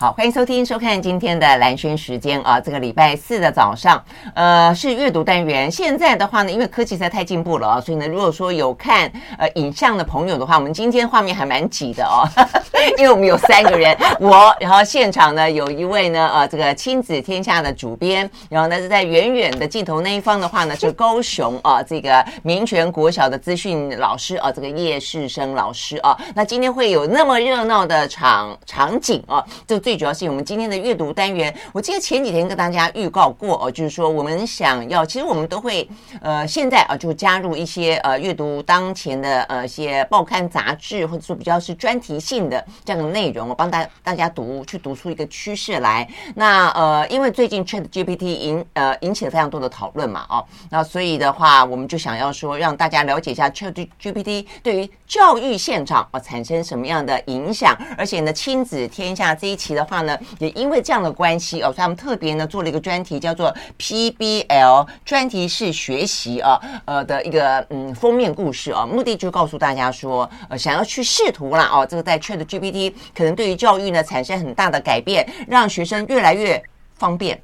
好，欢迎收听、收看今天的蓝轩时间啊，这个礼拜四的早上，呃，是阅读单元。现在的话呢，因为科技实在太进步了啊，所以呢，如果说有看呃影像的朋友的话，我们今天画面还蛮挤的哦，因为我们有三个人，我，然后现场呢有一位呢呃这个亲子天下的主编，然后呢是在远远的镜头那一方的话呢是高雄啊这个民权国小的资讯老师啊这个叶世生老师啊，那今天会有那么热闹的场场景啊，就。最主要是我们今天的阅读单元，我记得前几天跟大家预告过哦，就是说我们想要，其实我们都会呃，现在啊就加入一些呃阅读当前的呃一些报刊杂志，或者说比较是专题性的这样的内容，我帮大大家读去读出一个趋势来。那呃，因为最近 Chat GPT 引呃引起了非常多的讨论嘛，哦，那所以的话，我们就想要说让大家了解一下 Chat GPT 对于教育现场啊产生什么样的影响，而且呢，亲子天下这一期。的话呢，也因为这样的关系哦，所以他们特别呢做了一个专题，叫做 PBL 专题式学习啊，呃的一个嗯封面故事啊，目的就告诉大家说，呃，想要去试图啦哦，这个在 ChatGPT 可能对于教育呢产生很大的改变，让学生越来越方便。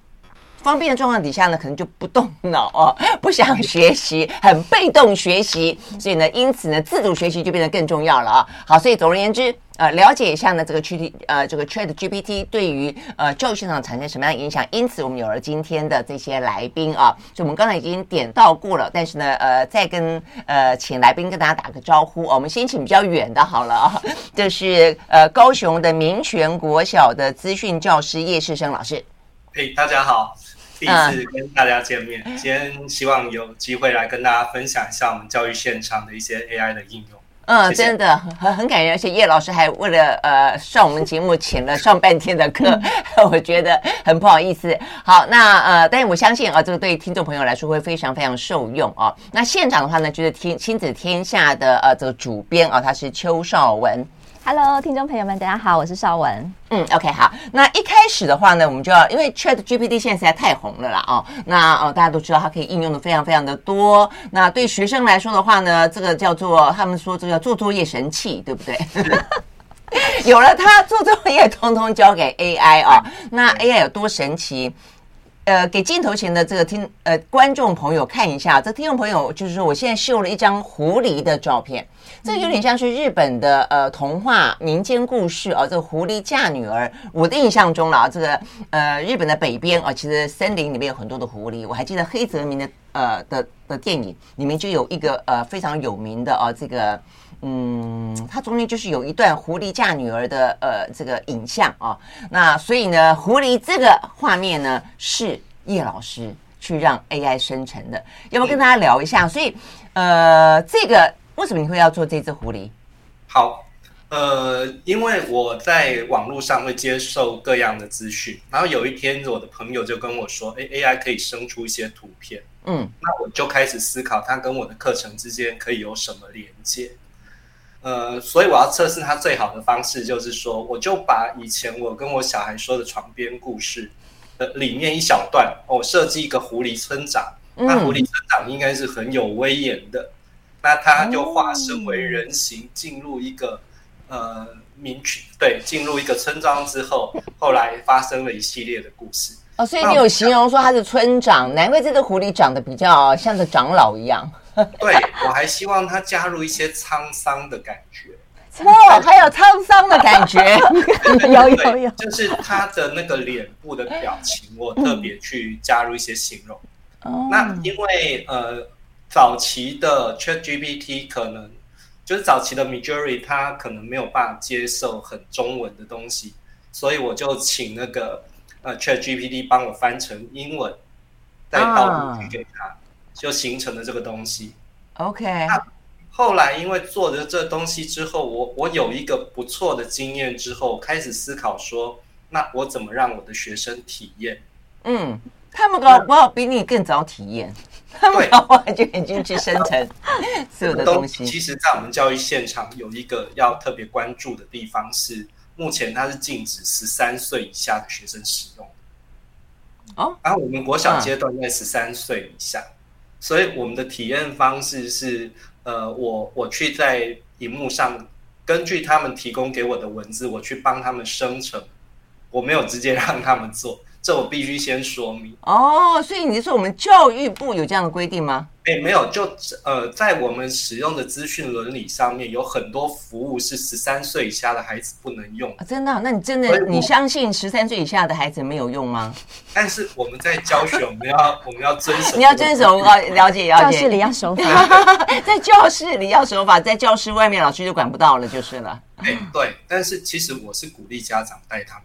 方便的状况底下呢，可能就不动脑哦，不想学习，很被动学习，所以呢，因此呢，自主学习就变得更重要了啊。好，所以总而言之，呃，了解一下呢，这个 Chat 呃这个 Chat GPT 对于呃教育现场产生什么样的影响？因此，我们有了今天的这些来宾啊。所以我们刚才已经点到过了，但是呢，呃，再跟呃请来宾跟大家打个招呼。我们先请比较远的好了啊，这是呃高雄的民权国小的资讯教师叶世生老师。嘿，大家好。第一次跟大家见面，今天希望有机会来跟大家分享一下我们教育现场的一些 AI 的应用。嗯，谢谢真的很很感人，而且叶老师还为了呃上我们节目请了上半天的课，我觉得很不好意思。好，那呃，但是我相信啊，这个对听众朋友来说会非常非常受用啊。那现场的话呢，就是天亲子天下的呃这个主编啊，他是邱少文。Hello，听众朋友们，大家好，我是邵文。嗯，OK，好。那一开始的话呢，我们就要因为 Chat GPT 现在实在太红了啦，哦，那哦大家都知道它可以应用的非常非常的多。那对学生来说的话呢，这个叫做他们说这个叫做作业神器，对不对？有了它做作业，通通交给 AI 啊、哦。那 AI 有多神奇？呃，给镜头前的这个听呃观众朋友看一下，这听众朋友就是说，我现在秀了一张狐狸的照片，这有点像是日本的呃童话民间故事啊，这个狐狸嫁女儿。我的印象中啦，这个呃日本的北边啊，其实森林里面有很多的狐狸。我还记得黑泽明的呃的的电影里面就有一个呃非常有名的啊这个。嗯，它中间就是有一段狐狸嫁女儿的呃这个影像啊，那所以呢，狐狸这个画面呢是叶老师去让 AI 生成的，要不要跟大家聊一下？所以呃，这个为什么你会要做这只狐狸？好，呃，因为我在网络上会接受各样的资讯，然后有一天我的朋友就跟我说，哎，AI 可以生出一些图片，嗯，那我就开始思考它跟我的课程之间可以有什么连接。呃，所以我要测试它最好的方式，就是说，我就把以前我跟我小孩说的床边故事的里面一小段，我设计一个狐狸村长，那狐狸村长应该是很有威严的，那他就化身为人形，进入一个呃民区，对，进入一个村庄之后，后来发生了一系列的故事。哦，所以你有形容说他是村长，难怪这个狐狸长得比较像个长老一样。对，我还希望他加入一些沧桑的感觉。哦，还有沧桑的感觉，有有有，就是他的那个脸部的表情，我特别去加入一些形容。嗯、那因为呃，早期的 ChatGPT 可能就是早期的 Midjourney，它可能没有办法接受很中文的东西，所以我就请那个呃 ChatGPT 帮我翻成英文，再导入给他。就形成了这个东西，OK。那后来因为做了这东西之后，我我有一个不错的经验之后，开始思考说，那我怎么让我的学生体验？嗯，他们搞不好比你更早体验，他们搞不好就已经去生成 所有的东西。其实，在我们教育现场有一个要特别关注的地方是，目前它是禁止十三岁以下的学生使用。哦，然后我们国小阶段在十三岁以下。所以我们的体验方式是，呃，我我去在荧幕上，根据他们提供给我的文字，我去帮他们生成我没有直接让他们做，这我必须先说明。哦，所以你是说我们教育部有这样的规定吗？哎，没有，就呃，在我们使用的资讯伦理上面，有很多服务是十三岁以下的孩子不能用。啊，真的？那你真的你相信十三岁以下的孩子没有用吗？但是我们在教学，我们要我们要遵守，你要遵守啊，了解了解。教室里要守法，在教室里要守法，在教室外面老师就管不到了，就是了。哎，对，但是其实我是鼓励家长带他们。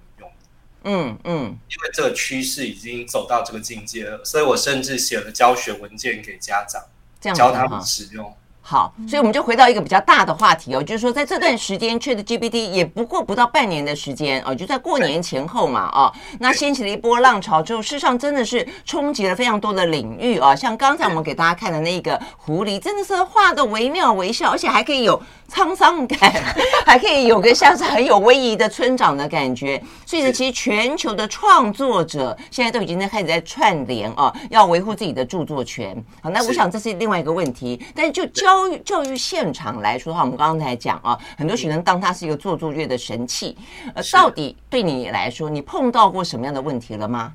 嗯嗯，因为这个趋势已经走到这个境界了，所以我甚至写了教学文件给家长，教他们使用。好，所以我们就回到一个比较大的话题哦，就是说在这段时间，ChatGPT 也不过不到半年的时间哦，就在过年前后嘛哦，那掀起了一波浪潮之后，事实上真的是冲击了非常多的领域啊，像刚才我们给大家看的那个狐狸，真的是画的惟妙惟肖，而且还可以有沧桑感，还可以有个像是很有威仪的村长的感觉。所以呢，其实全球的创作者现在都已经在开始在串联啊，要维护自己的著作权。好，那我想这是另外一个问题，但是就教。教育教育现场来说的话，我们刚刚才讲啊，很多学生当他是一个做作业的神器，呃，到底对你来说，你碰到过什么样的问题了吗？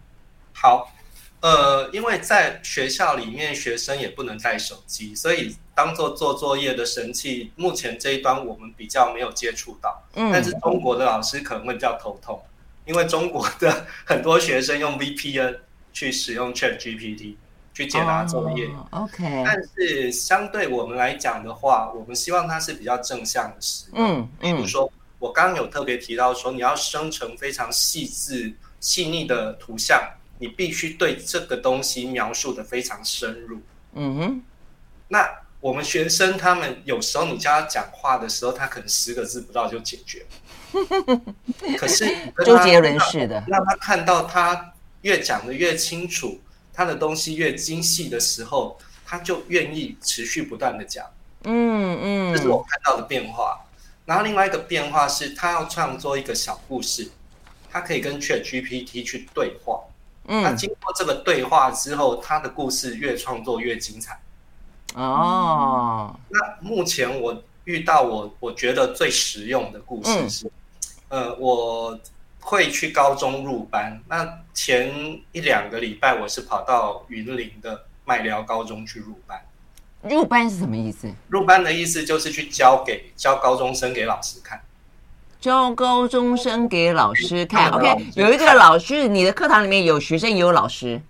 好，呃，因为在学校里面，学生也不能带手机，所以当做做作业的神器，目前这一端我们比较没有接触到。嗯，但是中国的老师可能会比较头痛，因为中国的 很多学生用 VPN 去使用 ChatGPT。去解答作业，oh，OK。但是相对我们来讲的话，我们希望它是比较正向的使用。嗯，比如说我刚刚有特别提到说，你要生成非常细致、细腻的图像，你必须对这个东西描述的非常深入。嗯哼。那我们学生他们有时候你教他讲话的时候，他可能十个字不到就解决。可是周杰伦是的，让他看到他越讲的越清楚。他的东西越精细的时候，他就愿意持续不断的讲。嗯嗯，这是我看到的变化。然后另外一个变化是，他要创作一个小故事，他可以跟 ChatGPT 去对话。嗯，那经过这个对话之后，他的故事越创作越精彩。哦，那目前我遇到我我觉得最实用的故事是，嗯、呃，我。会去高中入班，那前一两个礼拜我是跑到云林的麦寮高中去入班。入班是什么意思？入班的意思就是去教给教高中生给老师看。教高中生给老师看，OK，有一个老师，你的课堂里面有学生也有老师，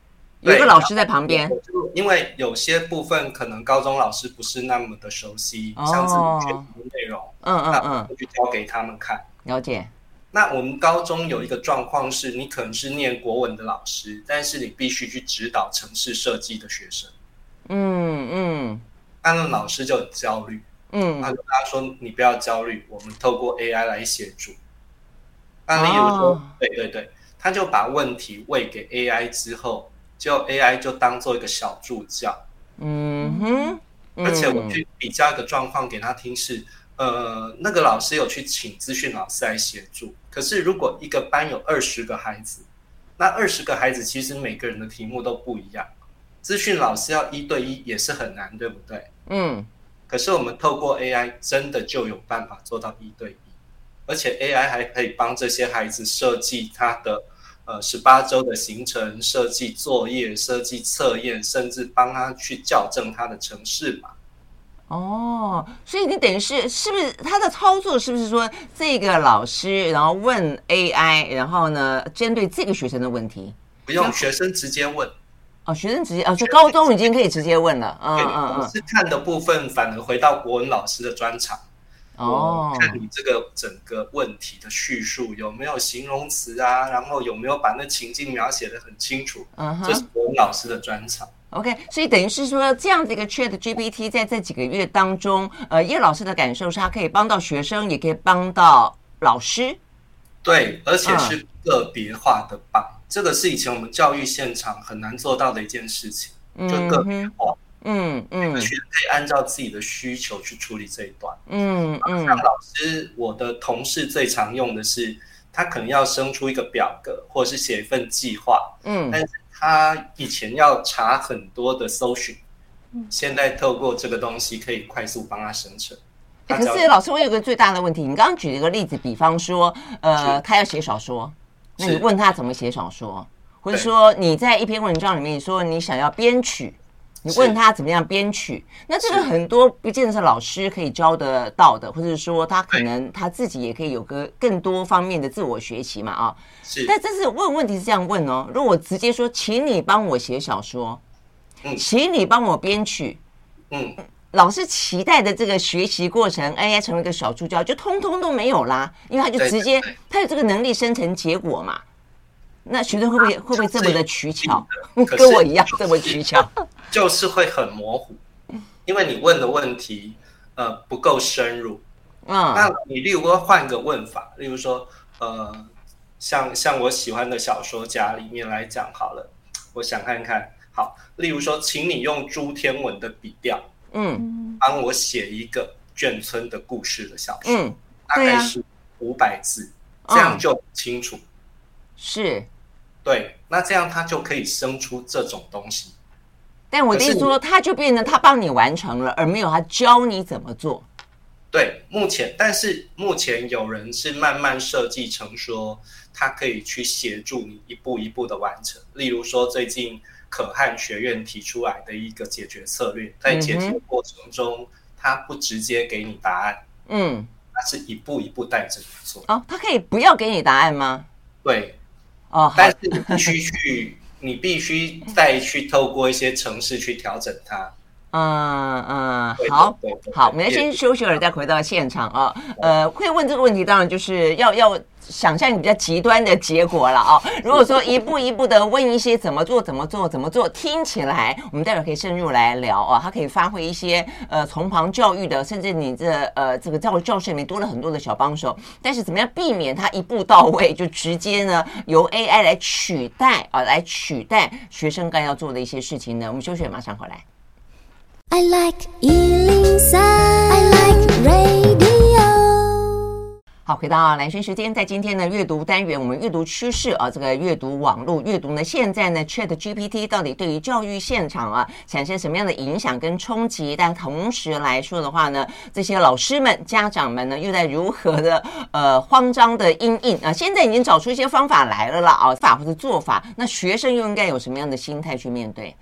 有一个老师在旁边。因为有些部分可能高中老师不是那么的熟悉，哦、像是学习的内容，嗯嗯嗯，就去教给他们看。了解。那我们高中有一个状况是，你可能是念国文的老师，但是你必须去指导城市设计的学生。嗯嗯，那个老师就很焦虑。嗯，他就跟他说：“你不要焦虑，我们透过 AI 来协助。”那例如说，哦、对对对，他就把问题喂给 AI 之后，就 AI 就当做一个小助教。嗯哼，而且我去比较一个状况给他听是。呃，那个老师有去请资讯老师来协助。可是，如果一个班有二十个孩子，那二十个孩子其实每个人的题目都不一样，资讯老师要一对一也是很难，对不对？嗯。可是我们透过 AI 真的就有办法做到一对一，而且 AI 还可以帮这些孩子设计他的呃十八周的行程，设计作业，设计测验，甚至帮他去校正他的程式码。哦，所以你等于是是不是他的操作是不是说这个老师然后问 AI，然后呢针对这个学生的问题，不用学生直接问。哦，学生直接哦，就高中已经可以直接问了，嗯嗯嗯，老师看的部分反而回到国文老师的专场哦，看你这个整个问题的叙述有没有形容词啊，然后有没有把那情境描写的很清楚，嗯，这是国文老师的专长。OK，所以等于是说，这样的一个 ChatGPT 在这几个月当中，呃，叶老师的感受是，它可以帮到学生，也可以帮到老师。对，而且是个别化的帮，嗯、这个是以前我们教育现场很难做到的一件事情，就个别化。嗯嗯，学生可以按照自己的需求去处理这一段。嗯嗯，像老师，我的同事最常用的是，他可能要生出一个表格，或者是写一份计划。嗯，但是。他以前要查很多的搜寻，现在透过这个东西可以快速帮他生成。可是老师，我有个最大的问题，你刚刚举了一个例子，比方说，呃，他要写小说，那你问他怎么写小说，或者说你在一篇文章里面你说你想要编曲。你问他怎么样编曲，那这个很多不见得是老师可以教得到的，或者说他可能他自己也可以有个更多方面的自我学习嘛啊。是。但这是问问题是这样问哦，如果我直接说，请你帮我写小说，嗯，请你帮我编曲，嗯，老师期待的这个学习过程，AI 成为一个小助教，就通通都没有啦，因为他就直接他有这个能力生成结果嘛。那学生会不会会不会这么的取巧，跟我一样这么取巧？就是会很模糊，因为你问的问题呃不够深入。嗯，那你例如说换个问法，例如说呃，像像我喜欢的小说家里面来讲好了，我想看看好，例如说，请你用朱天文的笔调，嗯，帮我写一个眷村的故事的小说，嗯，大概是五百字，这样就清楚。是。对，那这样他就可以生出这种东西。但我的意思说，他就变成他帮你完成了，而没有他教你怎么做。对，目前，但是目前有人是慢慢设计成说，他可以去协助你一步一步的完成。例如说，最近可汗学院提出来的一个解决策略，在解决过程中，他不直接给你答案，嗯，他是一步一步带着你做。哦，他可以不要给你答案吗？对。哦，但是你必须去，你必须再去透过一些城市去调整它。嗯嗯，好，好，我们先休息会儿，再回到现场啊。呃，会问这个问题，当然就是要要想象你比较极端的结果了啊。如果说一步一步的问一些怎么做、怎么做、怎么做，听起来我们待会儿可以深入来聊啊。它可以发挥一些呃从旁教育的，甚至你这呃这个教教室里面多了很多的小帮手。但是怎么样避免它一步到位就直接呢 由 AI 来取代啊，来取代学生该要做的一些事情呢？我们休息，马上回来。I like 103, I like radio。好，回到蓝轩时间，在今天的阅读单元，我们阅读趋势啊，这个阅读网络阅读呢，现在呢，Chat GPT 到底对于教育现场啊产生什么样的影响跟冲击？但同时来说的话呢，这些老师们、家长们呢，又在如何的呃慌张的阴影啊？现在已经找出一些方法来了啦啊，法或者做法，那学生又应该有什么样的心态去面对？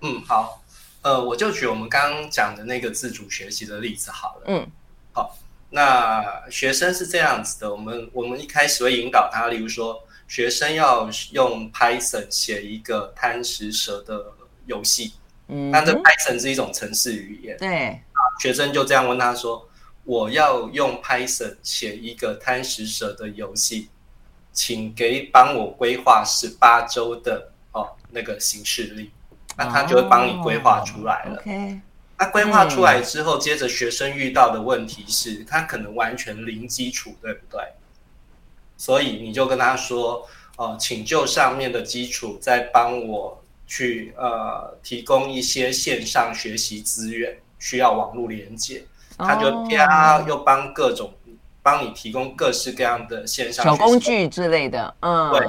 嗯，好。呃，我就举我们刚刚讲的那个自主学习的例子好了。嗯，好，那学生是这样子的，我们我们一开始会引导他，例如说，学生要用 Python 写一个贪食蛇的游戏。嗯，那这 Python 是一种程式语言。对，学生就这样问他说：“我要用 Python 写一个贪食蛇的游戏，请给帮我规划十八周的哦那个行事历。”那他就会帮你规划出来了。OK，那规划出来之后，接着学生遇到的问题是，他可能完全零基础，对不对？所以你就跟他说，呃，请就上面的基础，再帮我去呃提供一些线上学习资源，需要网络连接。他就啪又帮各种帮你提供各式各样的线上小工具之类的。嗯，对。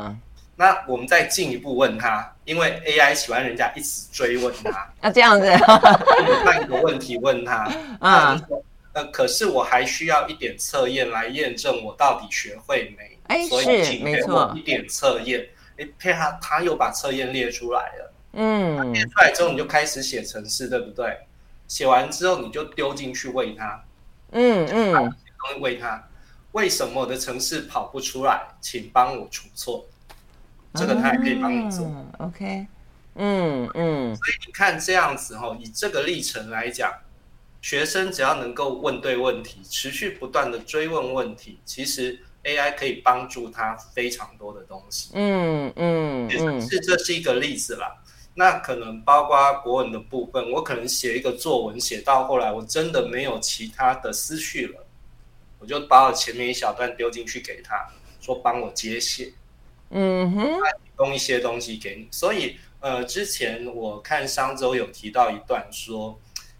那我们再进一步问他，因为 AI 喜欢人家一直追问他，那 这样子，换一个问题问他，嗯，呃，可是我还需要一点测验来验证我到底学会没？哎，所以请给我一点测验。哎，配他，他又把测验列出来了，嗯，列出来之后你就开始写程式，对不对？写完之后你就丢进去喂他，嗯嗯，东西喂他，为什么我的程式跑不出来？请帮我除错。这个他也可以帮你做、oh，OK，嗯嗯，所以你看这样子哈，以这个历程来讲，学生只要能够问对问题，持续不断的追问问题，其实 AI 可以帮助他非常多的东西。嗯嗯，是这是一个例子啦。那可能包括国文的部分，我可能写一个作文，写到后来我真的没有其他的思绪了，我就把我前面一小段丢进去给他，说帮我接写。嗯哼，提供一些东西给你，所以呃，之前我看商周有提到一段说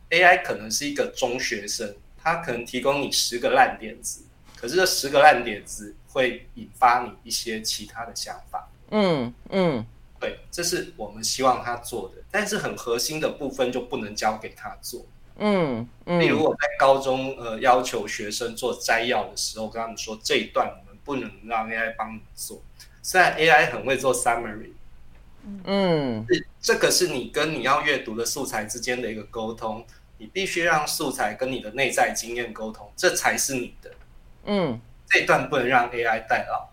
，AI 可能是一个中学生，他可能提供你十个烂点子，可是这十个烂点子会引发你一些其他的想法。嗯嗯，对，这是我们希望他做的，但是很核心的部分就不能交给他做。嗯嗯，例如我在高中呃要求学生做摘要的时候，跟他们说这一段我们不能让 AI 帮你做。虽然 AI 很会做 summary，嗯，这个是你跟你要阅读的素材之间的一个沟通，你必须让素材跟你的内在经验沟通，这才是你的。嗯，这一段不能让 AI 代劳。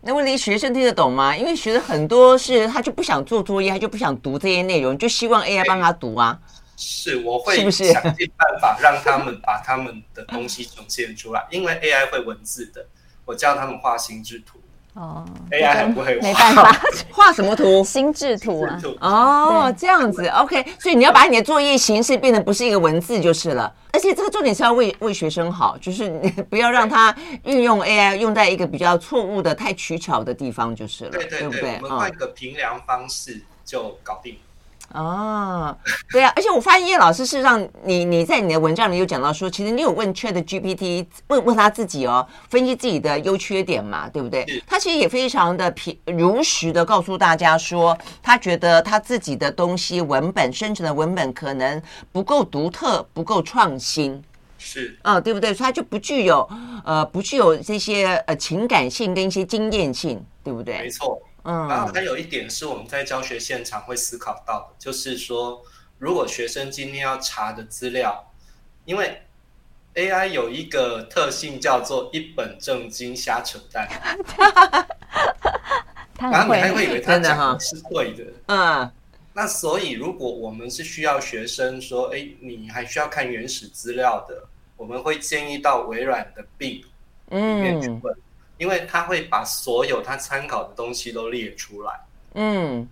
那问题学生听得懂吗？因为学生很多是他就不想做作业，他就不想读这些内容，就希望 AI 帮他读啊。是，我会想尽办法让他们把他们的东西呈现出来，因为 AI 会文字的，我教他们画心智图。哦，AI 很不会画，没办法，画什么图？心智图啊。哦，这样子，OK。所以你要把你的作业形式变得不是一个文字就是了。而且这个重点是要为为学生好，就是你不要让他运用 AI 用在一个比较错误的、太取巧的地方就是了，对对对，对不对？我们换个评量方式就搞定。哦，对啊，而且我发现叶老师事实上你，你你在你的文章里有讲到说，其实你有问 Chat GPT，问问他自己哦，分析自己的优缺点嘛，对不对？他其实也非常的平如实的告诉大家说，他觉得他自己的东西文本生成的文本可能不够独特，不够创新，是，嗯，对不对？所以他就不具有呃，不具有这些呃情感性跟一些经验性，对不对？没错。嗯，然后还有一点是我们在教学现场会思考到的，就是说，如果学生今天要查的资料，因为 AI 有一个特性叫做一本正经瞎扯淡，然后你还会以为他讲的是对的，嗯，那所以如果我们是需要学生说，哎，你还需要看原始资料的，我们会建议到微软的 Bing 里面去问。因为他会把所有他参考的东西都列出来，嗯，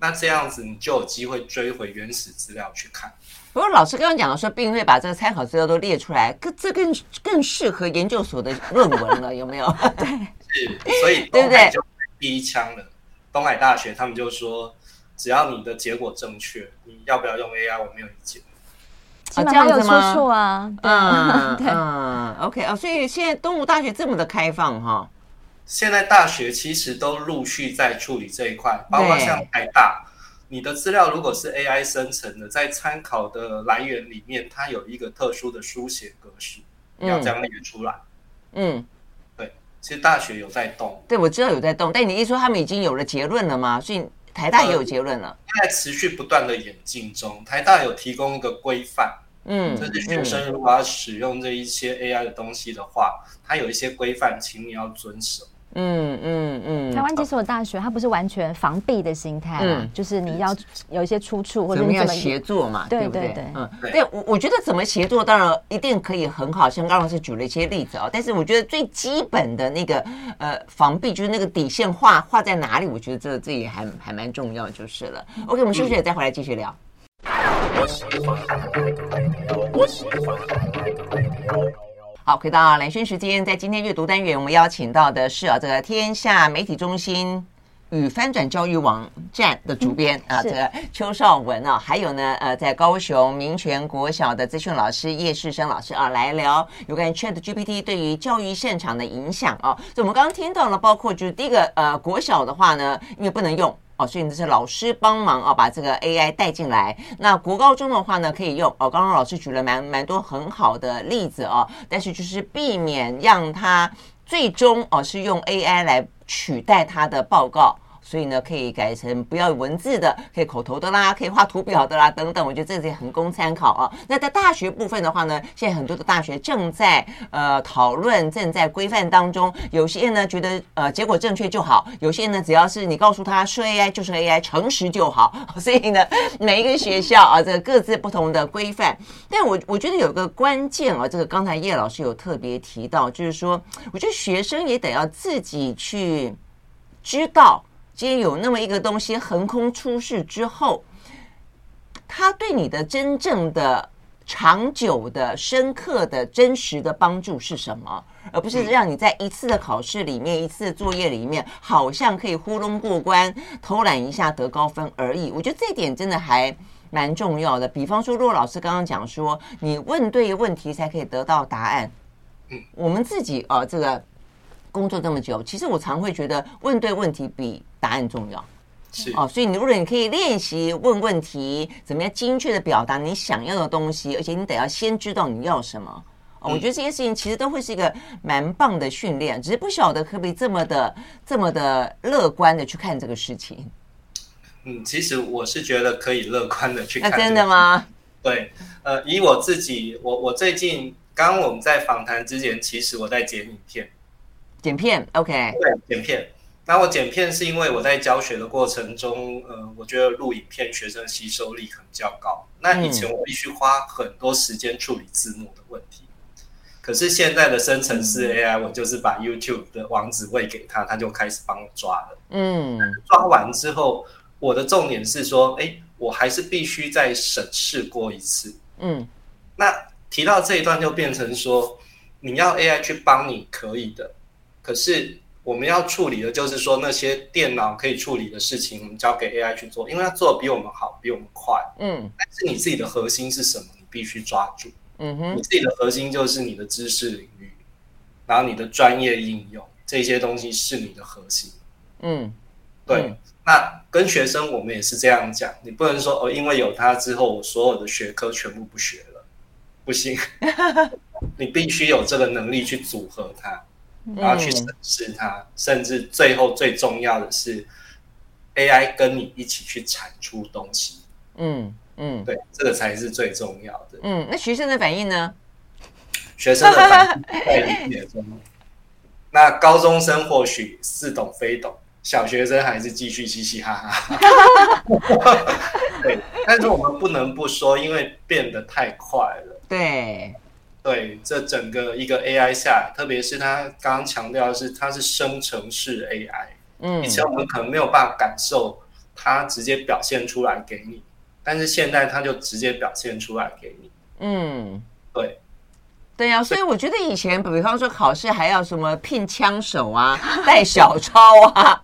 那这样子你就有机会追回原始资料去看。不过老师刚刚讲的说，并会把这个参考资料都列出来，更这更更适合研究所的论文了，有没有？对，是，所以对不对？就第一枪了。东海大学他们就说，只要你的结果正确，你要不要用 AI，我没有意见。啊，这样子吗？啊，嗯，对，嗯，OK 啊，所以现在东吴大学这么的开放哈，现在大学其实都陆续在处理这一块，包括像台大，你的资料如果是 AI 生成的，在参考的来源里面，它有一个特殊的书写格式，你要这样列出来。嗯，对，其实大学有在动，对，我知道有在动，但你一说他们已经有了结论了吗？所以。台大也有结论了，在持续不断的演进中。台大有提供一个规范，嗯，就是学生如果要使用这一些 AI 的东西的话，它有一些规范，请你要遵守。嗯嗯嗯，台湾几所大学，它不是完全防弊的心态，嘛，就是你要有一些出处或者你怎么协作嘛，对不对？嗯，对，我我觉得怎么协作，当然一定可以很好，像刚老师举了一些例子啊，但是我觉得最基本的那个呃防弊，就是那个底线画画在哪里，我觉得这这也还还蛮重要，就是了。OK，我们休息了再回来继续聊。好，回到蓝轩时间，在今天阅读单元，我们邀请到的是啊，这个天下媒体中心与翻转教育网站的主编、嗯、啊，这个邱少文啊，还有呢，呃，在高雄民权国小的资讯老师叶世生老师啊，来聊有关 Chat GPT 对于教育现场的影响啊。所以我们刚刚听到了，包括就是第一个呃，国小的话呢，因为不能用。所以这是老师帮忙啊，把这个 AI 带进来。那国高中的话呢，可以用哦。刚刚老师举了蛮蛮多很好的例子哦，但是就是避免让他最终哦是用 AI 来取代他的报告。所以呢，可以改成不要文字的，可以口头的啦，可以画图表的啦，等等。我觉得这些很供参考啊。那在大学部分的话呢，现在很多的大学正在呃讨论，正在规范当中。有些呢觉得呃结果正确就好，有些呢只要是你告诉他说 AI 就是 AI，诚实就好。所以呢，每一个学校啊，这个各自不同的规范。但我我觉得有个关键啊，这个刚才叶老师有特别提到，就是说，我觉得学生也得要自己去知道。今天有那么一个东西横空出世之后，它对你的真正的、长久的、深刻的、真实的帮助是什么？而不是让你在一次的考试里面、一次的作业里面，好像可以糊弄过关、偷懒一下得高分而已。我觉得这点真的还蛮重要的。比方说，若老师刚刚讲说，你问对问题才可以得到答案。我们自己啊，这个。工作这么久，其实我常会觉得问对问题比答案重要。是哦，所以你如果你可以练习问问题，怎么样精确的表达你想要的东西，而且你得要先知道你要什么。我觉得这些事情其实都会是一个蛮棒的训练，只是不晓得可不可以这么的、这么的乐观的去看这个事情。嗯，其实我是觉得可以乐观的去看。那真的吗？对，呃，以我自己，我我最近刚刚我们在访谈之前，其实我在剪影片，剪片，OK，对，剪片。那我剪片是因为我在教学的过程中，呃，我觉得录影片学生吸收力很比较高。那以前我必须花很多时间处理字幕的问题，嗯、可是现在的生成式 AI，我就是把 YouTube 的网址喂给他，他就开始帮我抓了。嗯，抓完之后，我的重点是说，哎，我还是必须再审视过一次。嗯，那提到这一段就变成说，你要 AI 去帮你可以的，可是。我们要处理的就是说那些电脑可以处理的事情，我们交给 AI 去做，因为它做的比我们好，比我们快。嗯，但是你自己的核心是什么？你必须抓住。嗯哼，你自己的核心就是你的知识领域，然后你的专业应用这些东西是你的核心。嗯，对。嗯，那跟学生我们也是这样讲，你不能说哦，因为有它之后，我所有的学科全部不学了，不行。你必须有这个能力去组合它。然后去审视它，嗯、甚至最后最重要的是，AI 跟你一起去产出东西。嗯嗯，对，这个才是最重要的。嗯，那学生的反应呢？学生的反应在理解中。那高中生或许似懂非懂，小学生还是继续嘻嘻哈哈。对，但是我们不能不说，因为变得太快了。对。对，这整个一个 AI 下，特别是他刚刚强调的是，它是生成式 AI。嗯，以前我们可能没有办法感受它直接表现出来给你，但是现在它就直接表现出来给你。嗯，对，对呀、啊，所以我觉得以前，比方说考试还要什么聘枪手啊，带小抄啊，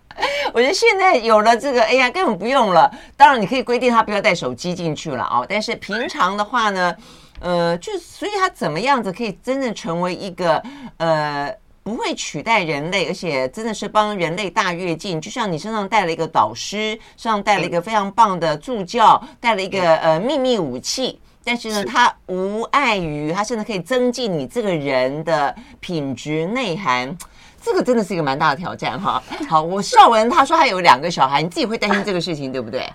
我觉得现在有了这个 AI 根本不用了。当然，你可以规定他不要带手机进去了啊、哦，但是平常的话呢？呃，就所以他怎么样子可以真正成为一个呃不会取代人类，而且真的是帮人类大跃进。就像你身上带了一个导师，身上带了一个非常棒的助教，带了一个呃秘密武器，但是呢，它无碍于它甚至可以增进你这个人的品质内涵。这个真的是一个蛮大的挑战哈。好，我绍文他说他有两个小孩，你自己会担心这个事情对不对？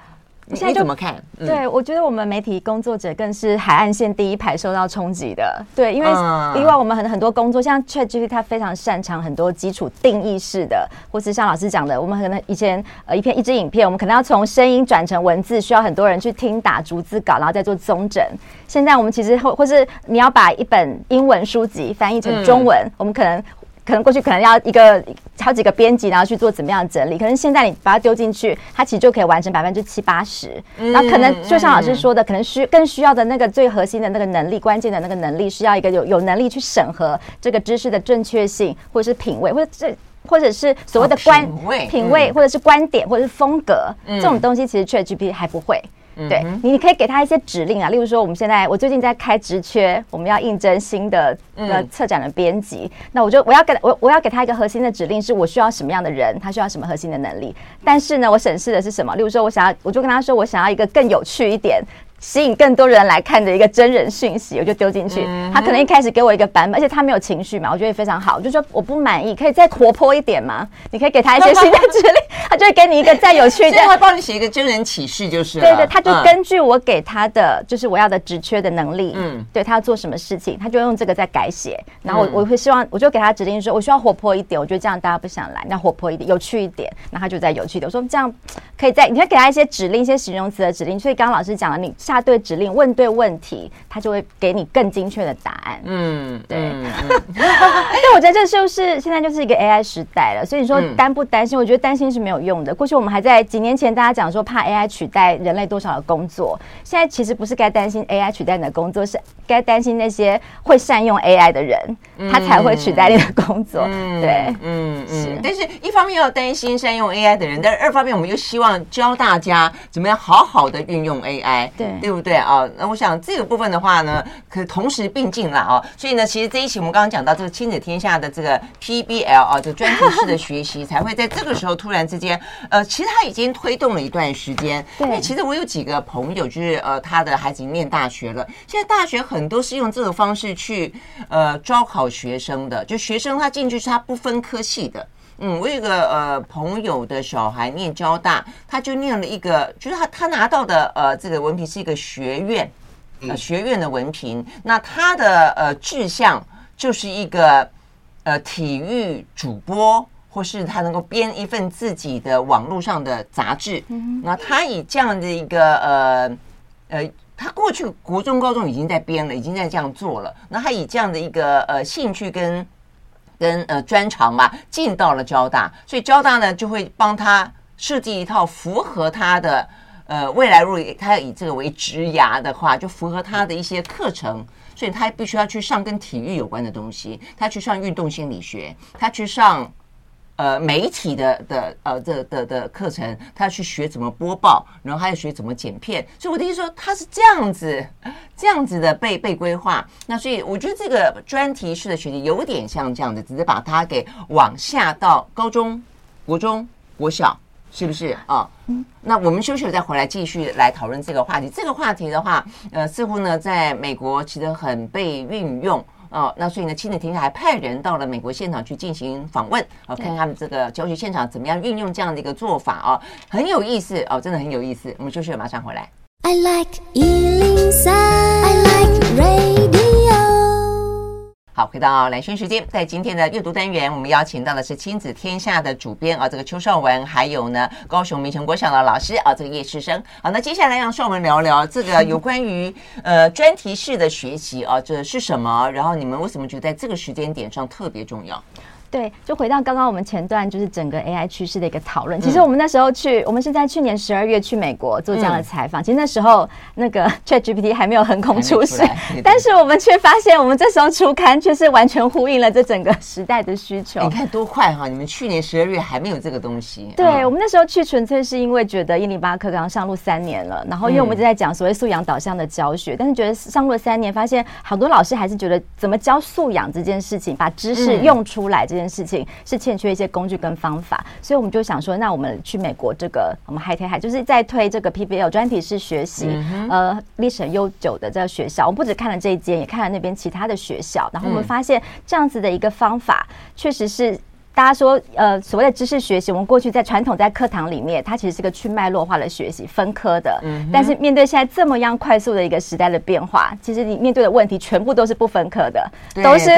你现在怎么看？嗯、对，我觉得我们媒体工作者更是海岸线第一排受到冲击的。对，因为另外我们很很多工作，像 ChatGPT，它非常擅长很多基础定义式的，或是像老师讲的，我们可能以前呃一篇一支影片，我们可能要从声音转成文字，需要很多人去听打逐字稿，然后再做综整。现在我们其实或或是你要把一本英文书籍翻译成中文，嗯、我们可能。可能过去可能要一个好几个编辑，然后去做怎么样的整理。可能现在你把它丢进去，它其实就可以完成百分之七八十。那可能就像老师说的，可能需更需要的那个最核心的那个能力，关键的那个能力，需要一个有有能力去审核这个知识的正确性，或者是品味，或者这或者是所谓的观品味，品味或者是观点，或者是风格这种东西，其实 ChatGPT 还不会。对，你你可以给他一些指令啊，例如说，我们现在我最近在开职缺，我们要应征新的呃策展的编辑，那我就我要给我我要给他一个核心的指令，是我需要什么样的人，他需要什么核心的能力。但是呢，我审视的是什么？例如说，我想要，我就跟他说，我想要一个更有趣一点。吸引更多人来看的一个真人讯息，我就丢进去。他可能一开始给我一个版本，而且他没有情绪嘛，我觉得非常好。我就说我不满意，可以再活泼一点吗？你可以给他一些新的指令，他就会给你一个再有趣一点。他会帮你写一个真人启示，就是对对，他就根据我给他的，就是我要的职缺的能力，嗯，对他要做什么事情，他就用这个在改写。然后我我会希望，我就给他指令说，我需要活泼一点，我觉得这样大家不想来，那活泼一点，有趣一点，那他就再有趣一点。我说这样可以再，你会给他一些指令，一些形容词的指令。所以刚刚老师讲了，你下对指令问。对问题，他就会给你更精确的答案。嗯，对。但我觉得这就是现在就是一个 AI 时代了，所以你说担不担心？我觉得担心是没有用的。过去我们还在几年前，大家讲说怕 AI 取代人类多少的工作，现在其实不是该担心 AI 取代你的工作，是该担心那些会善用 AI 的人，他才会取代你的工作。嗯、对，嗯嗯。是，但是一方面要担心善用 AI 的人，但是二方面我们又希望教大家怎么样好好的运用 AI，对对不对啊？那我想这个部分的话呢，可同时并进了啊。所以呢，其实这一期我们刚刚讲到这个亲子天下的这个 PBL 啊，就专题式的学习才会在这个时候突然之间，呃，其实他已经推动了一段时间。对，因为其实我有几个朋友，就是呃，他的孩子念大学了，现在大学很多是用这种方式去呃招考学生的，就学生他进去是他不分科系的。嗯，我有一个呃朋友的小孩念交大，他就念了一个，就是他他拿到的呃这个文凭是一个学院，呃学院的文凭。那他的呃志向就是一个呃体育主播，或是他能够编一份自己的网络上的杂志。那他以这样的一个呃呃，他过去国中高中已经在编了，已经在这样做了。那他以这样的一个呃兴趣跟跟呃专长嘛，进到了交大，所以交大呢就会帮他设计一套符合他的呃未来，如果他要以这个为职涯的话，就符合他的一些课程，所以他必须要去上跟体育有关的东西，他去上运动心理学，他去上。呃，媒体的的呃的的的课程，他要去学怎么播报，然后还要学怎么剪片。所以我的意思说，他是这样子这样子的被被规划。那所以我觉得这个专题式的学习有点像这样子，只是把它给往下到高中、国中、国小，是不是啊？嗯。那我们休息了再回来继续来讨论这个话题。这个话题的话，呃，似乎呢在美国其实很被运用。哦，那所以呢，亲子天下还派人到了美国现场去进行访问，哦，看看他们这个教学现场怎么样运用这样的一个做法哦，很有意思哦，真的很有意思。我们休息了，马上回来。I like 103, 好，回到蓝轩时间，在今天的阅读单元，我们邀请到的是亲子天下的主编啊，这个邱少文，还有呢高雄明诚国小的老师啊，这个叶世生。好，那接下来让邵文聊聊这个有关于呃专题式的学习啊，这是什么？然后你们为什么觉得在这个时间点上特别重要？对，就回到刚刚我们前段，就是整个 AI 趋势的一个讨论。其实我们那时候去，我们是在去年十二月去美国做这样的采访。其实那时候那个 ChatGPT 还没有横空出世，但是我们却发现，我们这时候出刊却是完全呼应了这整个时代的需求。你看多快哈！你们去年十二月还没有这个东西。对，我们那时候去，纯粹是因为觉得一零八课刚上路三年了，然后因为我们一直在讲所谓素养导向的教学，但是觉得上路了三年，发现好多老师还是觉得怎么教素养这件事情，把知识用出来这件事情是。欠缺一些工具跟方法，所以我们就想说，那我们去美国这个我们 High Tech High 就是在推这个 PBL 专题式学习，嗯、呃，历史悠久的这个学校，我们不只看了这一间，也看了那边其他的学校，然后我们发现这样子的一个方法，确实是。大家说，呃，所谓的知识学习，我们过去在传统在课堂里面，它其实是个去脉络化的学习，分科的。嗯。但是面对现在这么样快速的一个时代的变化，其实你面对的问题全部都是不分科的，都是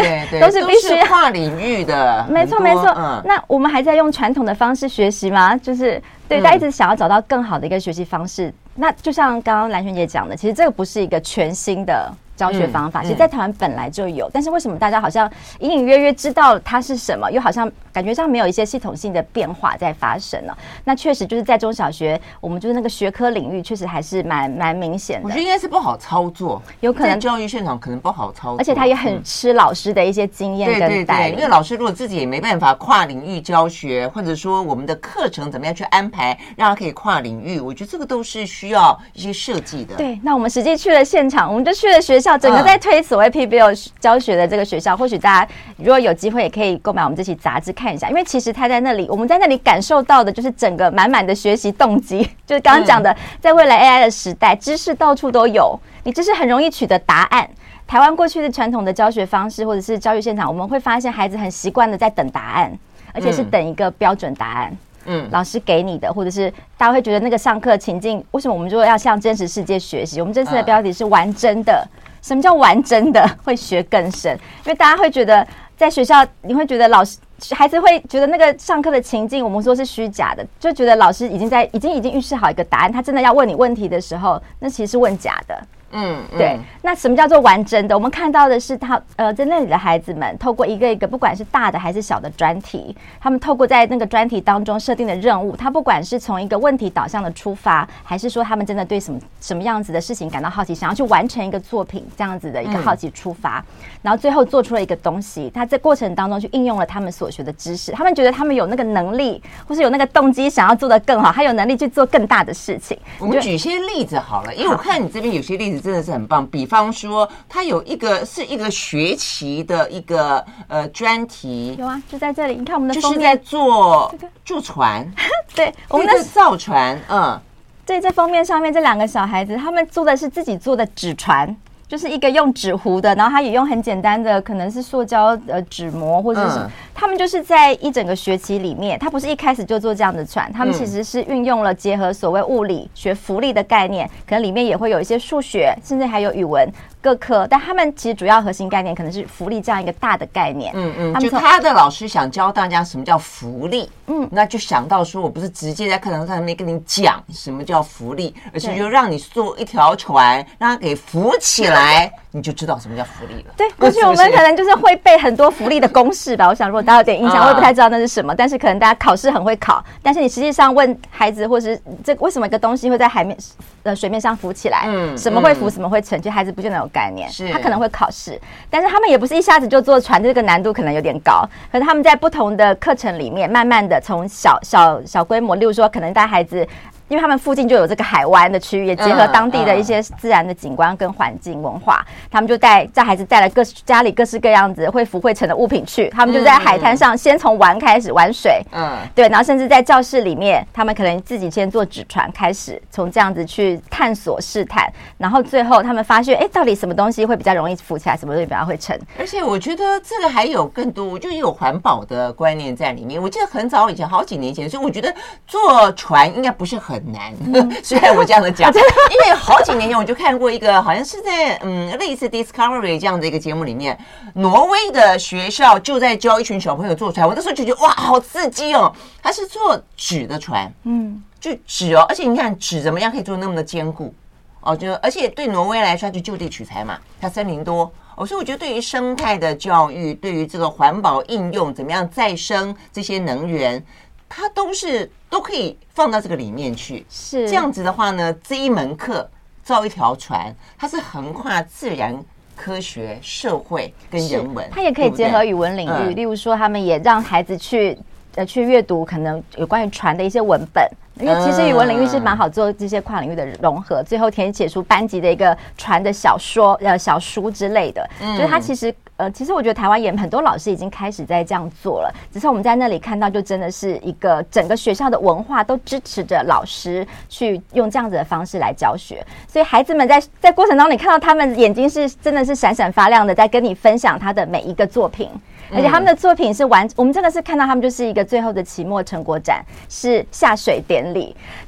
都是必须跨领域的。没错没错。嗯。那我们还在用传统的方式学习吗？就是对，大家一直想要找到更好的一个学习方式。那就像刚刚兰萱姐讲的，其实这个不是一个全新的。教学方法，其实，在台湾本来就有，但是为什么大家好像隐隐约约知道它是什么，又好像感觉上没有一些系统性的变化在发生呢？那确实就是在中小学，我们就是那个学科领域，确实还是蛮蛮明显的。我觉得应该是不好操作，有可能教育现场可能不好操作，而且他也很吃老师的一些经验跟带领。因为老师如果自己也没办法跨领域教学，或者说我们的课程怎么样去安排，让他可以跨领域，我觉得这个都是需要一些设计的。对，那我们实际去了现场，我们就去了学校，整个在推。所谓 PBL 教学的这个学校，或许大家如果有机会，也可以购买我们这期杂志看一下。因为其实他在那里，我们在那里感受到的就是整个满满的学习动机。就是刚刚讲的，在未来 AI 的时代，知识到处都有，你知识很容易取得答案。台湾过去的传统的教学方式，或者是教育现场，我们会发现孩子很习惯的在等答案，而且是等一个标准答案。嗯，老师给你的，或者是大家会觉得那个上课情境，为什么我们就要向真实世界学习？我们这次的标题是玩真的。什么叫玩真的会学更深？因为大家会觉得在学校，你会觉得老师孩子会觉得那个上课的情境，我们说是虚假的，就觉得老师已经在已经已经预示好一个答案，他真的要问你问题的时候，那其实是问假的。嗯，对。那什么叫做完整的？我们看到的是他呃，在那里的孩子们透过一个一个，不管是大的还是小的专题，他们透过在那个专题当中设定的任务，他不管是从一个问题导向的出发，还是说他们真的对什么什么样子的事情感到好奇，想要去完成一个作品这样子的一个好奇出发，嗯、然后最后做出了一个东西。他在过程当中去应用了他们所学的知识，他们觉得他们有那个能力，或是有那个动机，想要做得更好，他有能力去做更大的事情。我们举些例子好了，因为我看你这边有些例子真的是很棒，比方说。它有一个是一个学期的一个呃专题，有啊，就在这里。你看我们的就是在做做船，对，我们的造船，嗯，对，在封面上面这两个小孩子，他们做的是自己做的纸船。就是一个用纸糊的，然后他也用很简单的，可能是塑胶呃纸膜或者是他们就是在一整个学期里面，他不是一开始就做这样的船，他们其实是运用了结合所谓物理学浮力的概念，可能里面也会有一些数学，甚至还有语文各科，但他们其实主要核心概念可能是浮力这样一个大的概念。嗯嗯，就他的老师想教大家什么叫浮力，嗯，那就想到说我不是直接在课堂上面跟你讲什么叫浮力，而是就让你坐一条船，让它给浮起来。来，你就知道什么叫浮力了。对，过去我们可能就是会背很多浮力的公式吧。我想，如果大家有点印象，我也不太知道那是什么。但是可能大家考试很会考，但是你实际上问孩子，或是这为什么一个东西会在海面呃水面上浮起来？嗯，什么会浮，什么会沉？其实孩子不见得有概念。是，他可能会考试，但是他们也不是一下子就坐船，这个难度可能有点高。可是他们在不同的课程里面，慢慢的从小小小规模，例如说，可能带孩子。因为他们附近就有这个海湾的区域，也结合当地的一些自然的景观跟环境文化，他们就带在孩子带了各家里各式各样子会浮会沉的物品去，他们就在海滩上先从玩开始玩水，嗯，对，然后甚至在教室里面，他们可能自己先做纸船开始，从这样子去探索试探，然后最后他们发现，哎，到底什么东西会比较容易浮起来，什么东西比较会沉？而且我觉得这个还有更多，就有环保的观念在里面。我记得很早以前，好几年前，所以我觉得坐船应该不是很。很难，虽然我这样的讲，因为好几年前我就看过一个，好像是在嗯类似 Discovery 这样的一个节目里面，挪威的学校就在教一群小朋友坐船。我那时候就觉得哇，好刺激哦！他是坐纸的船，嗯，就纸哦，而且你看纸怎么样可以做那么的坚固哦，就而且对挪威来说就就地取材嘛，它森林多哦，所以我觉得对于生态的教育，对于这个环保应用，怎么样再生这些能源。它都是都可以放到这个里面去，是。这样子的话呢，这一门课造一条船，它是横跨自然科学、社会跟人文，它也可以结合语文领域，嗯、例如说，他们也让孩子去呃去阅读可能有关于船的一些文本。因为其实语文领域是蛮好做这些跨领域的融合，最后填写出班级的一个传的小说呃小书之类的，嗯，就是它其实呃其实我觉得台湾也很多老师已经开始在这样做了，只是我们在那里看到就真的是一个整个学校的文化都支持着老师去用这样子的方式来教学，所以孩子们在在过程当中你看到他们眼睛是真的是闪闪发亮的，在跟你分享他的每一个作品。而且他们的作品是完，我们真的是看到他们就是一个最后的期末成果展，是下水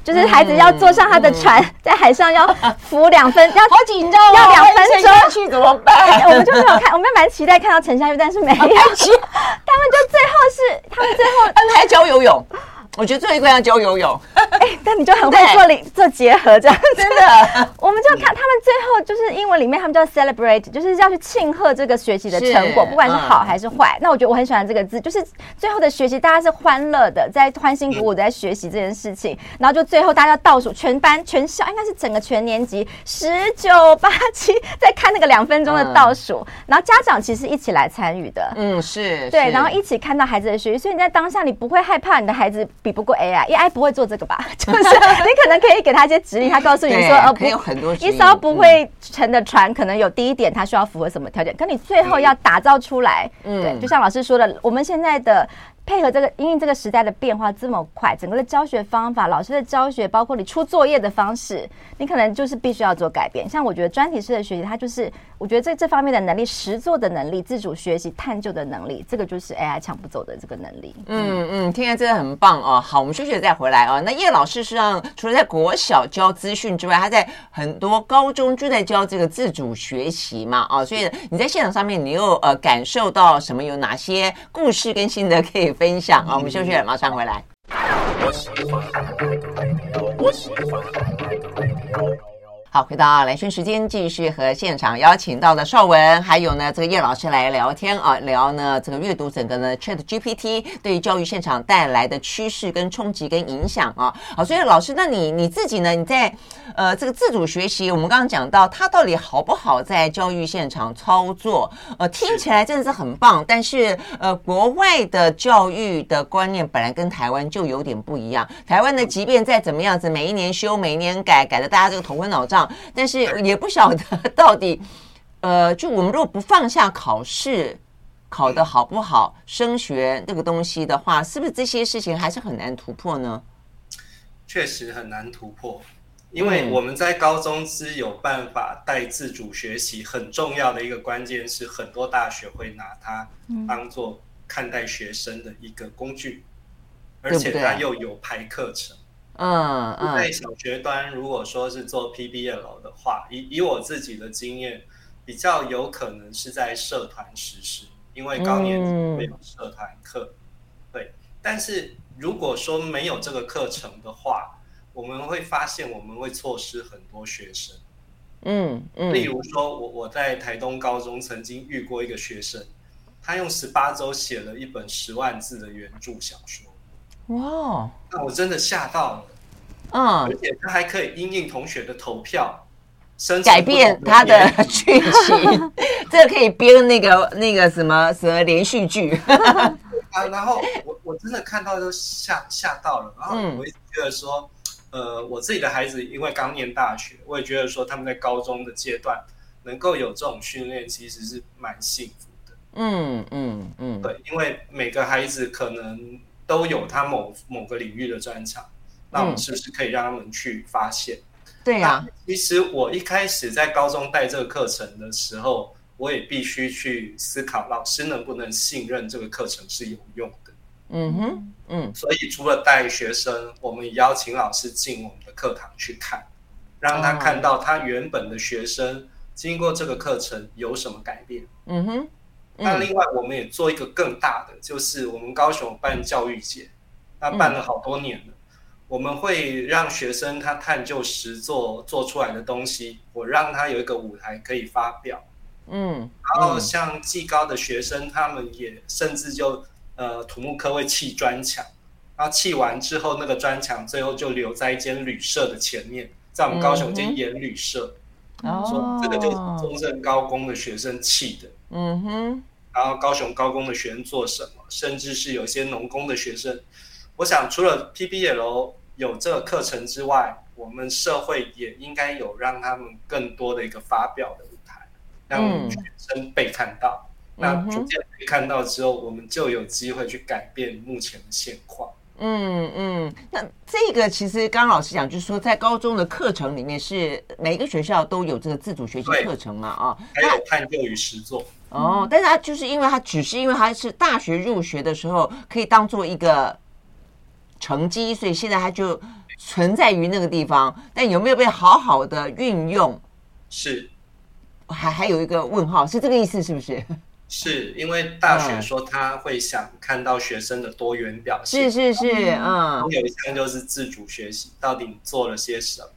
就是孩子要坐上他的船，在海上要浮两分，要 好紧张，要两分钟去怎么办？我们就没有看，我们蛮期待看到沉下去，但是没有。他们就最后是，他们最后安排教游泳。我觉得最后一个要教游泳，哎，但你就很会做领做结合这样，真的。我们就看他们最后就是英文里面他们叫 celebrate，就是要去庆贺这个学习的成果，不管是好还是坏。那我觉得我很喜欢这个字，就是最后的学习大家是欢乐的，在欢欣鼓舞的在学习这件事情。然后就最后大家倒数，全班全校应该是整个全年级十九八七在看那个两分钟的倒数，然后家长其实一起来参与的，嗯，是对，然后一起看到孩子的学习，所以你在当下你不会害怕你的孩子。比不过 AI，AI 不会做这个吧？就是你可能可以给他一些指令，他告诉你说，呃，不，一艘不会沉的船，可能有第一点，它需要符合什么条件？可你最后要打造出来，嗯，对，就像老师说的，我们现在的。配合这个，因为这个时代的变化这么快，整个的教学方法、老师的教学，包括你出作业的方式，你可能就是必须要做改变。像我觉得专题式的学习，它就是我觉得这这方面的能力、实作的能力、自主学习、探究的能力，这个就是 AI 抢不走的这个能力。嗯嗯，听起来真的很棒哦。好，我们休息再回来哦。那叶老师实际上除了在国小教资讯之外，他在很多高中就在教这个自主学习嘛、哦，所以你在现场上面，你又呃感受到什么？有哪些故事跟心得可以？分享。啊，我们休息了，马上回来。好，回到兰萱时间，继续和现场邀请到的邵文，还有呢这个叶老师来聊天啊，聊呢这个阅读整个呢 Chat GPT 对于教育现场带来的趋势跟冲击跟影响啊。好，所以老师，那你你自己呢？你在呃这个自主学习，我们刚刚讲到它到底好不好在教育现场操作？呃，听起来真的是很棒，但是呃国外的教育的观念本来跟台湾就有点不一样。台湾的即便再怎么样子，每一年修，每一年改，改的大家这个头昏脑胀。但是也不晓得 到底，呃，就我们如果不放下考试考得好不好，升学这个东西的话，是不是这些事情还是很难突破呢？确实很难突破，因为我们在高中是有办法带自主学习，很重要的一个关键是，很多大学会拿它当做看待学生的一个工具，而且它又有排课程。嗯，嗯，在小学端，如果说是做 PBL 的话，以以我自己的经验，比较有可能是在社团实施，因为高年级会有社团课，嗯，对。但是如果说没有这个课程的话，我们会发现我们会错失很多学生。嗯嗯。例如说，我我在台东高中曾经遇过一个学生，他用十八周写了一本十万字的原著小说。哇！那我真的吓到了，嗯，而且他还可以因应同学的投票，改变他的剧情，这个可以编那个那个什么什么连续剧啊！然后我我真的看到都吓吓到了，然后我也觉得说，呃，我自己的孩子因为刚念大学，我也觉得说他们在高中的阶段能够有这种训练，其实是蛮幸福的。嗯嗯嗯，对，因为每个孩子可能。都有他某某个领域的专长，那我们是不是可以让他们去发现？嗯、对呀、啊，其实我一开始在高中带这个课程的时候，我也必须去思考老师能不能信任这个课程是有用的。嗯哼，嗯，所以除了带学生，我们也邀请老师进我们的课堂去看，让他看到他原本的学生经过这个课程有什么改变。嗯哼。那另外，我们也做一个更大的，就是我们高雄办教育节，那办了好多年了。我们会让学生他探究实作做出来的东西，我让他有一个舞台可以发表。嗯，然后像技高的学生，他们也甚至就呃土木科会砌砖墙，然后砌完之后，那个砖墙最后就留在一间旅社的前面，在我们高雄间演旅社。说这个就是中正高工的学生砌的。嗯哼，然后高雄高工的学生做什么？甚至是有些农工的学生，我想除了 PBL 有这个课程之外，我们社会也应该有让他们更多的一个发表的舞台，让学生被看到。嗯、那逐渐被看到之后，我们就有机会去改变目前的现况。嗯嗯，那这个其实刚刚老师讲，就是说在高中的课程里面，是每个学校都有这个自主学习课程嘛？啊，还有探究与实作。哦，但是他就是因为他只是因为他是大学入学的时候可以当做一个成绩，所以现在他就存在于那个地方。但有没有被好好的运用？是，还还有一个问号，是这个意思是不是？是因为大学说他会想看到学生的多元表现，是是是，嗯，有一项就是自主学习，到底你做了些什么？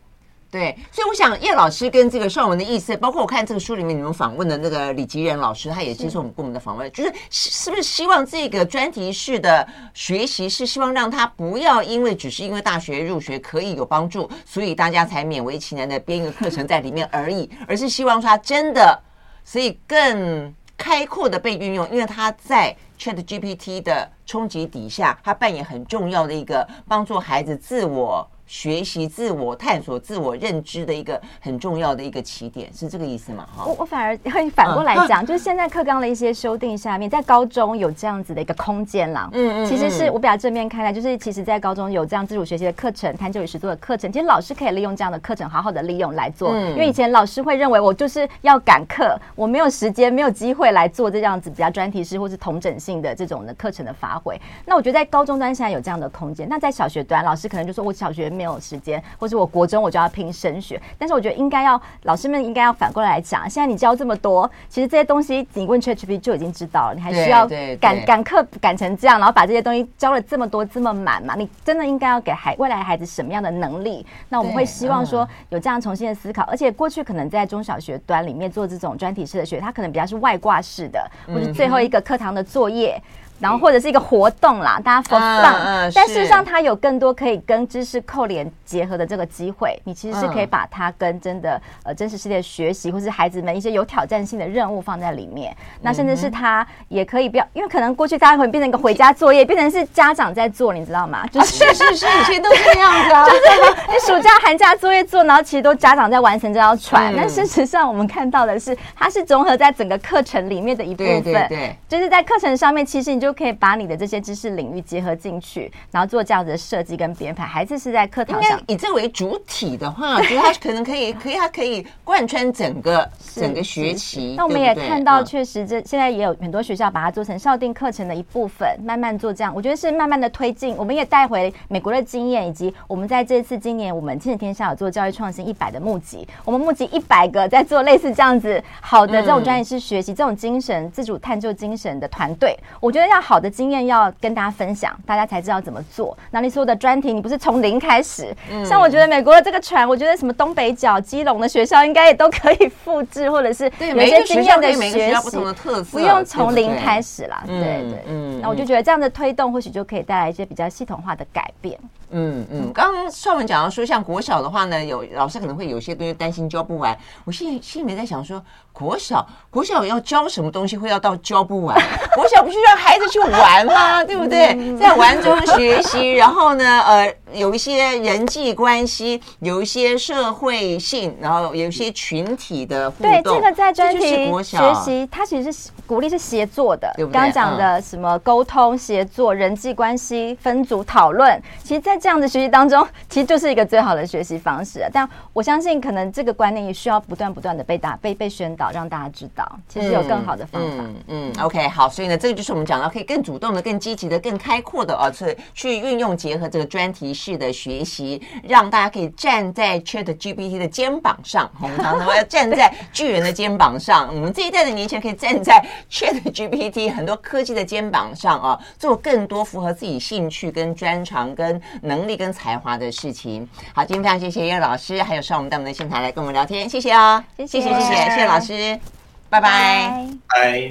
对，所以我想叶老师跟这个邵文的意思，包括我看这个书里面你们访问的那个李吉仁老师，他也接受我们部门的访问，就是是不是希望这个专题式的学习是希望让他不要因为只是因为大学入学可以有帮助，所以大家才勉为其难的编一个课程在里面而已，而是希望说他真的，所以更。开阔的被运用，因为他在 ChatGPT 的冲击底下，他扮演很重要的一个帮助孩子自我。学习、自我探索、自我认知的一个很重要的一个起点，是这个意思吗？哈，我我反而会反过来讲，就是现在课纲的一些修订下面，在高中有这样子的一个空间啦。嗯嗯，其实是我比较正面看待，就是其实，在高中有这样自主学习的课程、探究与实作的课程，其实老师可以利用这样的课程，好好的利用来做。因为以前老师会认为我就是要赶课，我没有时间、没有机会来做这样子比较专题式或是同整性的这种的课程的发挥。那我觉得在高中端现在有这样的空间，那在小学端，老师可能就说我小学。没有时间，或者我国中我就要拼升学。但是我觉得应该要老师们应该要反过来讲，现在你教这么多，其实这些东西你问 ChatGPT 就已经知道了，你还需要赶赶课赶成这样，然后把这些东西教了这么多这么满嘛？你真的应该要给孩未来孩子什么样的能力？那我们会希望说有这样重新的思考，而且过去可能在中小学端里面做这种专题式的学，它可能比较是外挂式的，或者最后一个课堂的作业。然后或者是一个活动啦，大家 for fun，嗯，但事实上它有更多可以跟知识扣连结合的这个机会。你其实是可以把它跟真的呃真实世界学习，或是孩子们一些有挑战性的任务放在里面。那甚至是它也可以不要，因为可能过去大家会变成一个回家作业，变成是家长在做，你知道吗？就是是是，以前都是这样子啊。就是你暑假寒假作业做，然后其实都家长在完成这条船。但事实上我们看到的是，它是综合在整个课程里面的一部分。对对对，就是在课程上面，其实你就。就可以把你的这些知识领域结合进去，然后做这样子的设计跟编排。孩子是在课堂上以这为主体的话，我觉得他可能可以，可以，他可以贯穿整个整个学期。那我们也看到，确实这现在也有很多学校把它做成校定课程的一部分，慢慢做这样。我觉得是慢慢的推进。我们也带回美国的经验，以及我们在这次今年我们亲子天下有做教育创新一百的募集，我们募集一百个在做类似这样子好的这种专业式学习、这种精神自主探究精神的团队。我觉得要。好的经验要跟大家分享，大家才知道怎么做。那你所有的专题，你不是从零开始？嗯，像我觉得美国的这个船，我觉得什么东北角、基隆的学校应该也都可以复制，或者是有一些经验的学习，不同的特色，不用从零开始啦。对对，嗯。那我就觉得这样的推动，或许就可以带来一些比较系统化的改变。嗯嗯。刚刚邵文讲到说，像国小的话呢，有老师可能会有些东西担心教不完。我心里心里面在想说，国小国小要教什么东西会要到教不完？国小不是让孩子去玩嘛？对不对？在玩中学习，然后呢，呃，有一些人际关系，有一些社会性，然后有一些群体的互动。对，这个在专题学习，它其实是鼓励是协作的。对不对？刚刚讲的什么沟通、协作、人际关系、分组讨论，其实，在这样的学习当中，其实就是一个最好的学习方式。但我相信，可能这个观念也需要不断不断的被打、被被宣导，让大家知道，其实有更好的方法。嗯，嗯，OK，好，所以呢，这个就是我们讲到可以更主动的、更积极的、更开阔的啊，是去运用结合这个专题式的学习，让大家可以站在 ChatGPT 的肩膀上。我们常常要站在巨人的肩膀上，我们这一代的年轻人可以站在 ChatGPT 很多科技的肩膀上啊，做更多符合自己兴趣、跟专长、跟能力、跟才华的事情。好，今天非常谢谢叶老师，还有上我们到我们的现场来跟我们聊天，谢谢、哦，谢谢谢谢谢谢老师，拜拜，拜。